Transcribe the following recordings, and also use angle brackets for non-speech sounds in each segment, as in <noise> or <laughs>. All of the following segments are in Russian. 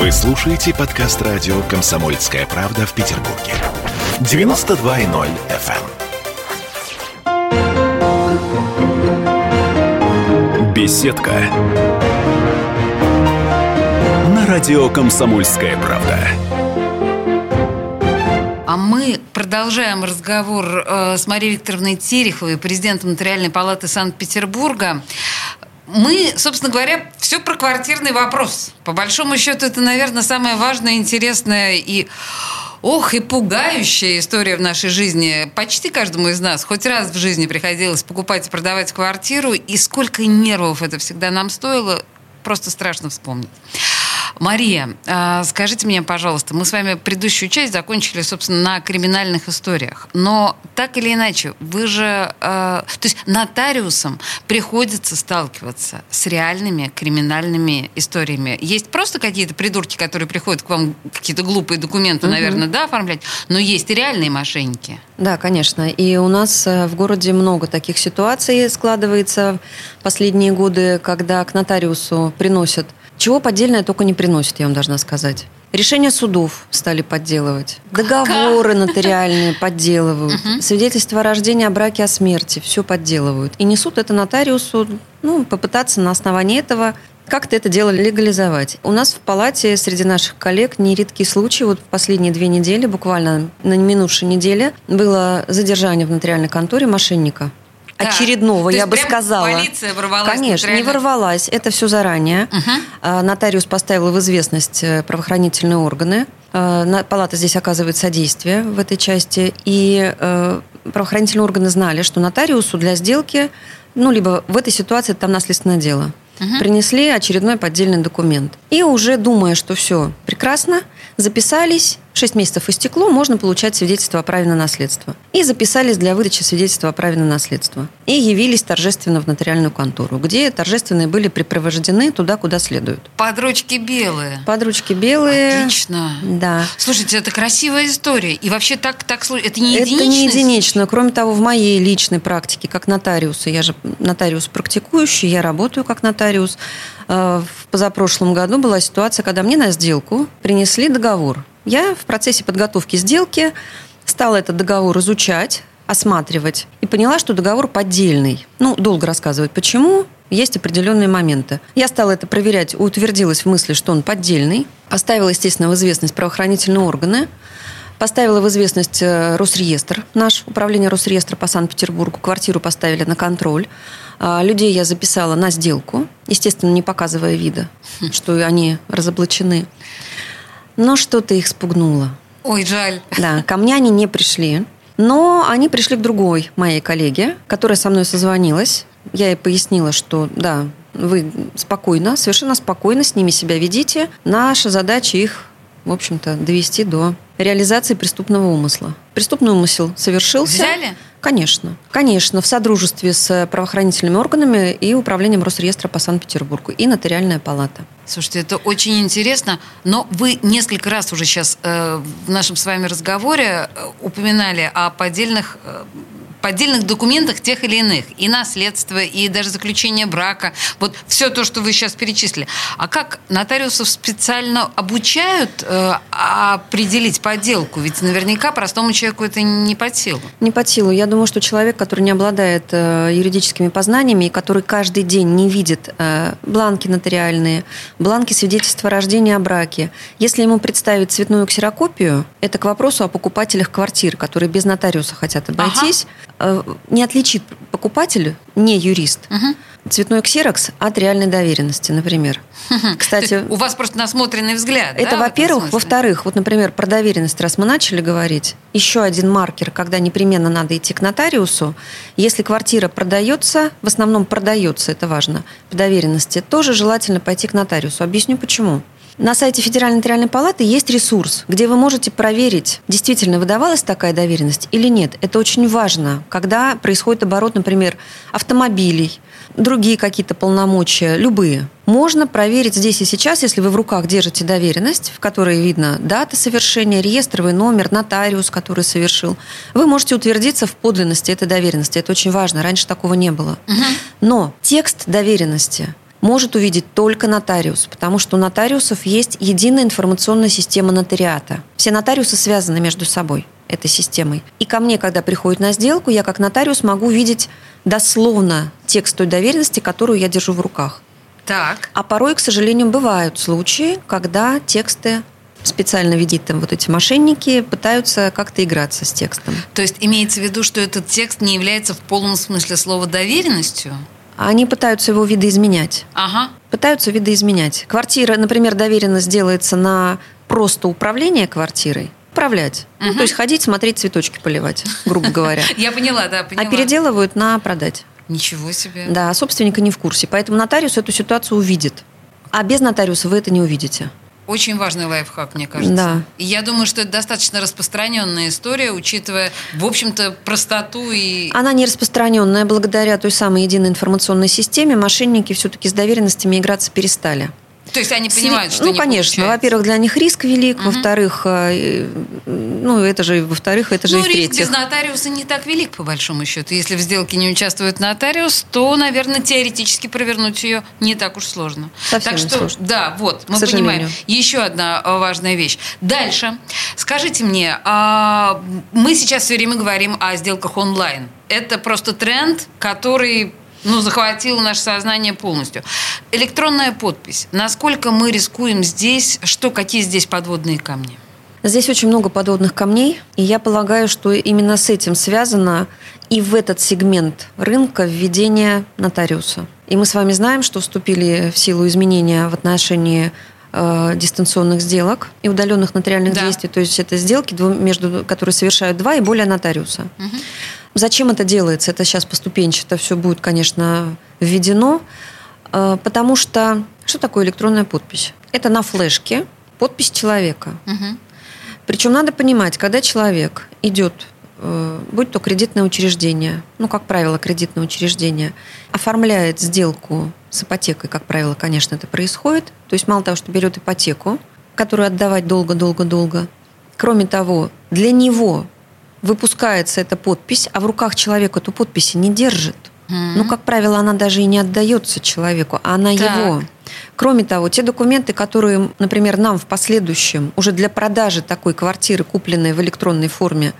Вы слушаете подкаст радио «Комсомольская правда» в Петербурге. 92.0 FM. эм. Беседка. На радио «Комсомольская правда». А мы продолжаем разговор э, с Марией Викторовной Тереховой, президентом Нотариальной палаты Санкт-Петербурга. Мы, собственно говоря, все про квартирный вопрос. По большому счету, это, наверное, самая важная, интересная и Ох, и пугающая история в нашей жизни. Почти каждому из нас хоть раз в жизни приходилось покупать и продавать квартиру, и сколько нервов это всегда нам стоило, просто страшно вспомнить. Мария, а, скажите мне, пожалуйста, мы с вами предыдущую часть закончили, собственно, на криминальных историях. Но так или иначе, вы же... А, то есть нотариусам приходится сталкиваться с реальными криминальными историями. Есть просто какие-то придурки, которые приходят к вам какие-то глупые документы, угу. наверное, да, оформлять, но есть и реальные мошенники. Да, конечно. И у нас э, в городе много таких ситуаций складывается в последние годы, когда к нотариусу приносят чего поддельное только не приносит, я вам должна сказать. Решения судов стали подделывать. Договоры нотариальные <laughs> подделывают. Свидетельство о рождении, о браке, о смерти. Все подделывают. И несут это нотариусу, ну, попытаться на основании этого как-то это дело легализовать. У нас в палате среди наших коллег нередкие случаи. Вот в последние две недели, буквально на минувшей неделе, было задержание в нотариальной конторе мошенника да. очередного, я бы сказала. Полиция ворвалась. Конечно, не ворвалась. Это все заранее. Угу. Нотариус поставил в известность э, правоохранительные органы. А, палата здесь оказывает содействие в этой части. И э, правоохранительные органы знали, что нотариусу для сделки, ну, либо в этой ситуации там наследственное дело. Угу. Принесли очередной поддельный документ. И уже думая, что все прекрасно, записались 6 месяцев истекло, можно получать свидетельство о праве на наследство. И записались для выдачи свидетельства о праве на наследство. И явились торжественно в нотариальную контору, где торжественные были припровождены туда, куда следует. Подручки белые. Подручки белые. Отлично. Да. Слушайте, это красивая история. И вообще так, так это не единично? Это не единично. Кроме того, в моей личной практике, как нотариуса, я же нотариус практикующий, я работаю как нотариус. Э, в позапрошлом году была ситуация, когда мне на сделку принесли договор я в процессе подготовки сделки стала этот договор изучать, осматривать и поняла, что договор поддельный. Ну, долго рассказывать, почему. Есть определенные моменты. Я стала это проверять, утвердилась в мысли, что он поддельный. Поставила, естественно, в известность правоохранительные органы. Поставила в известность э, Росреестр, наш управление Росреестра по Санкт-Петербургу. Квартиру поставили на контроль. А, людей я записала на сделку, естественно, не показывая вида, что они разоблачены. Но что-то их спугнуло. Ой, жаль. Да, ко мне они не пришли. Но они пришли к другой моей коллеге, которая со мной созвонилась. Я ей пояснила, что да, вы спокойно, совершенно спокойно с ними себя ведите. Наша задача их, в общем-то, довести до реализации преступного умысла. Преступный умысел совершился. Взяли? Конечно. Конечно, в содружестве с правоохранительными органами и управлением Росреестра по Санкт-Петербургу и Нотариальная палата. Слушайте, это очень интересно, но вы несколько раз уже сейчас э, в нашем с вами разговоре э, упоминали о поддельных э, поддельных документах тех или иных. И наследство, и даже заключение брака. Вот все то, что вы сейчас перечислили. А как нотариусов специально обучают э, определить подделку? Ведь наверняка простому человеку это не под силу. Не под силу. Я думаю, что человек, который не обладает э, юридическими познаниями, и который каждый день не видит э, бланки нотариальные, бланки свидетельства о рождении о браке, если ему представить цветную ксерокопию, это к вопросу о покупателях квартир, которые без нотариуса хотят обойтись, ага. Э, не отличит покупатель, не юрист, угу. цветной ксерокс от реальной доверенности, например. Кстати, у вас просто насмотренный взгляд. Это, да, во-первых. Во-вторых, вот, например, про доверенность, раз мы начали говорить, еще один маркер, когда непременно надо идти к нотариусу. Если квартира продается, в основном продается, это важно, по доверенности, тоже желательно пойти к нотариусу. Объясню почему. На сайте Федеральной нотариальной палаты есть ресурс, где вы можете проверить, действительно выдавалась такая доверенность или нет. Это очень важно, когда происходит оборот, например, автомобилей, другие какие-то полномочия, любые. Можно проверить здесь и сейчас, если вы в руках держите доверенность, в которой видно дата совершения, реестровый номер, нотариус, который совершил. Вы можете утвердиться в подлинности этой доверенности. Это очень важно. Раньше такого не было. Угу. Но текст доверенности может увидеть только нотариус, потому что у нотариусов есть единая информационная система нотариата. Все нотариусы связаны между собой этой системой. И ко мне, когда приходит на сделку, я как нотариус могу видеть дословно текст той доверенности, которую я держу в руках. Так. А порой, к сожалению, бывают случаи, когда тексты специально видит там вот эти мошенники, пытаются как-то играться с текстом. То есть имеется в виду, что этот текст не является в полном смысле слова доверенностью? Они пытаются его видоизменять. Ага. Пытаются видоизменять. Квартира, например, доверенность делается на просто управление квартирой, управлять. Угу. Ну, то есть ходить, смотреть, цветочки поливать, грубо говоря. <laughs> Я поняла, да, поняла. А переделывают на продать. Ничего себе. Да, а собственника не в курсе. Поэтому нотариус эту ситуацию увидит. А без нотариуса вы это не увидите. Очень важный лайфхак, мне кажется. Да. И я думаю, что это достаточно распространенная история, учитывая, в общем-то, простоту и... Она не распространенная. Благодаря той самой единой информационной системе мошенники все-таки с доверенностями играться перестали. То есть они понимают, что Ну, не конечно. Получается. Во-первых, для них риск велик. Угу. Во-вторых, э, ну, это же, во-вторых, это же ну, и риск без нотариуса не так велик, по большому счету. Если в сделке не участвует нотариус, то, наверное, теоретически провернуть ее не так уж сложно. Совсем так что, сложно. да, вот, мы понимаем. Еще одна э, важная вещь. Дальше. Скажите мне, а, мы сейчас все время говорим о сделках онлайн. Это просто тренд, который ну, захватило наше сознание полностью. Электронная подпись. Насколько мы рискуем здесь? Что, какие здесь подводные камни? Здесь очень много подводных камней, и я полагаю, что именно с этим связано и в этот сегмент рынка введение нотариуса. И мы с вами знаем, что вступили в силу изменения в отношении э, дистанционных сделок и удаленных нотариальных да. действий. То есть это сделки, между, которые совершают два и более нотариуса. Угу. Зачем это делается? Это сейчас поступенчато все будет, конечно, введено, э, потому что что такое электронная подпись? Это на флешке подпись человека. Угу. Причем надо понимать, когда человек идет, э, будь то кредитное учреждение, ну, как правило, кредитное учреждение, оформляет сделку с ипотекой, как правило, конечно, это происходит. То есть мало того, что берет ипотеку, которую отдавать долго-долго-долго, кроме того, для него выпускается эта подпись, а в руках человек эту подпись не держит. Mm-hmm. Ну, как правило, она даже и не отдается человеку, а она так. его. Кроме того, те документы, которые, например, нам в последующем уже для продажи такой квартиры, купленной в электронной форме,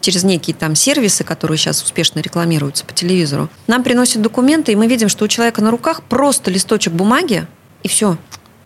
через некие там сервисы, которые сейчас успешно рекламируются по телевизору, нам приносят документы, и мы видим, что у человека на руках просто листочек бумаги, и все.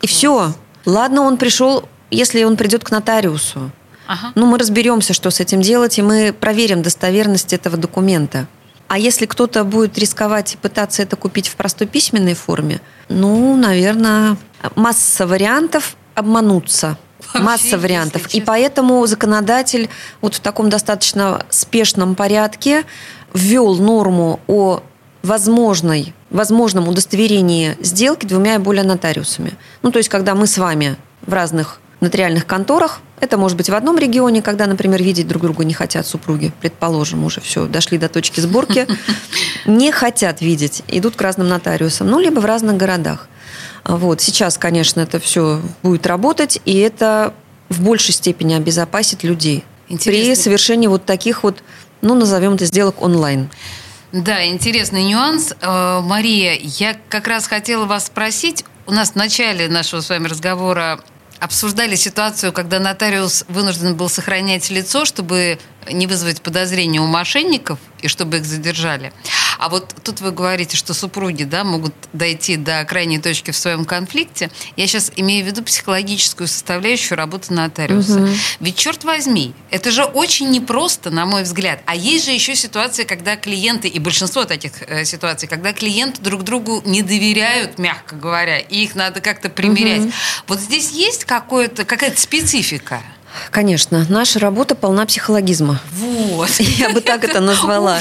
И все. Ладно, он пришел, если он придет к нотариусу, Ага. Ну, мы разберемся, что с этим делать, и мы проверим достоверность этого документа. А если кто-то будет рисковать и пытаться это купить в простой письменной форме, ну, наверное, масса вариантов обмануться. Вообще, масса вариантов. И поэтому законодатель вот в таком достаточно спешном порядке ввел норму о возможной, возможном удостоверении сделки двумя и более нотариусами. Ну, то есть, когда мы с вами в разных нотариальных конторах. Это может быть в одном регионе, когда, например, видеть друг друга не хотят супруги, предположим, уже все, дошли до точки сборки, <laughs> не хотят видеть, идут к разным нотариусам, ну, либо в разных городах. Вот. Сейчас, конечно, это все будет работать, и это в большей степени обезопасит людей Интересно. при совершении вот таких вот, ну, назовем это сделок онлайн. Да, интересный нюанс. Э, Мария, я как раз хотела вас спросить. У нас в начале нашего с вами разговора обсуждали ситуацию, когда нотариус вынужден был сохранять лицо, чтобы не вызвать подозрения у мошенников и чтобы их задержали. А вот тут вы говорите, что супруги да, могут дойти до крайней точки в своем конфликте. Я сейчас имею в виду психологическую составляющую работы нотариуса. Угу. Ведь, черт возьми, это же очень непросто, на мой взгляд. А есть же еще ситуации, когда клиенты, и большинство таких э, ситуаций, когда клиенты друг другу не доверяют, мягко говоря, и их надо как-то примерять. Угу. Вот здесь есть какая-то специфика? Конечно, наша работа полна психологизма. Вот. <laughs> Я бы так это назвала.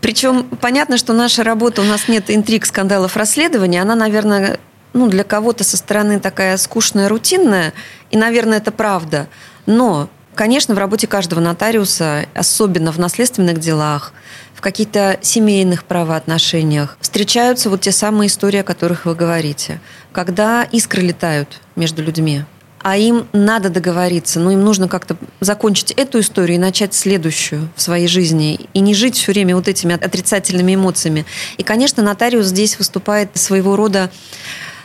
Причем понятно, что наша работа, у нас нет интриг, скандалов, расследований. Она, наверное, ну, для кого-то со стороны такая скучная, рутинная. И, наверное, это правда. Но, конечно, в работе каждого нотариуса, особенно в наследственных делах, в каких-то семейных правоотношениях, встречаются вот те самые истории, о которых вы говорите. Когда искры летают между людьми а им надо договориться, но им нужно как-то закончить эту историю и начать следующую в своей жизни, и не жить все время вот этими отрицательными эмоциями. И, конечно, нотариус здесь выступает своего рода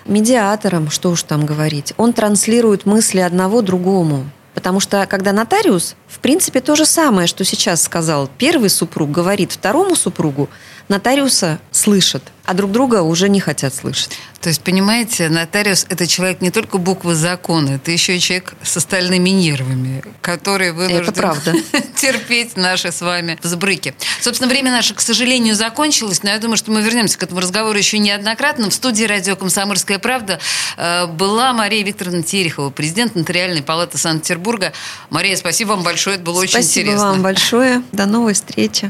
медиатором, что уж там говорить. Он транслирует мысли одного другому. Потому что когда нотариус, в принципе, то же самое, что сейчас сказал первый супруг, говорит второму супругу, нотариуса слышат, а друг друга уже не хотят слышать. То есть, понимаете, нотариус – это человек не только буквы закона, это еще и человек с остальными нервами, который вынужден <laughs> терпеть наши с вами взбрыки. Собственно, время наше, к сожалению, закончилось, но я думаю, что мы вернемся к этому разговору еще неоднократно. В студии радио «Комсомольская правда» э, была Мария Викторовна Терехова, президент Нотариальной палаты Санкт-Петербурга. Мария, спасибо вам большое, это было очень спасибо интересно. Спасибо вам большое. До новой встречи.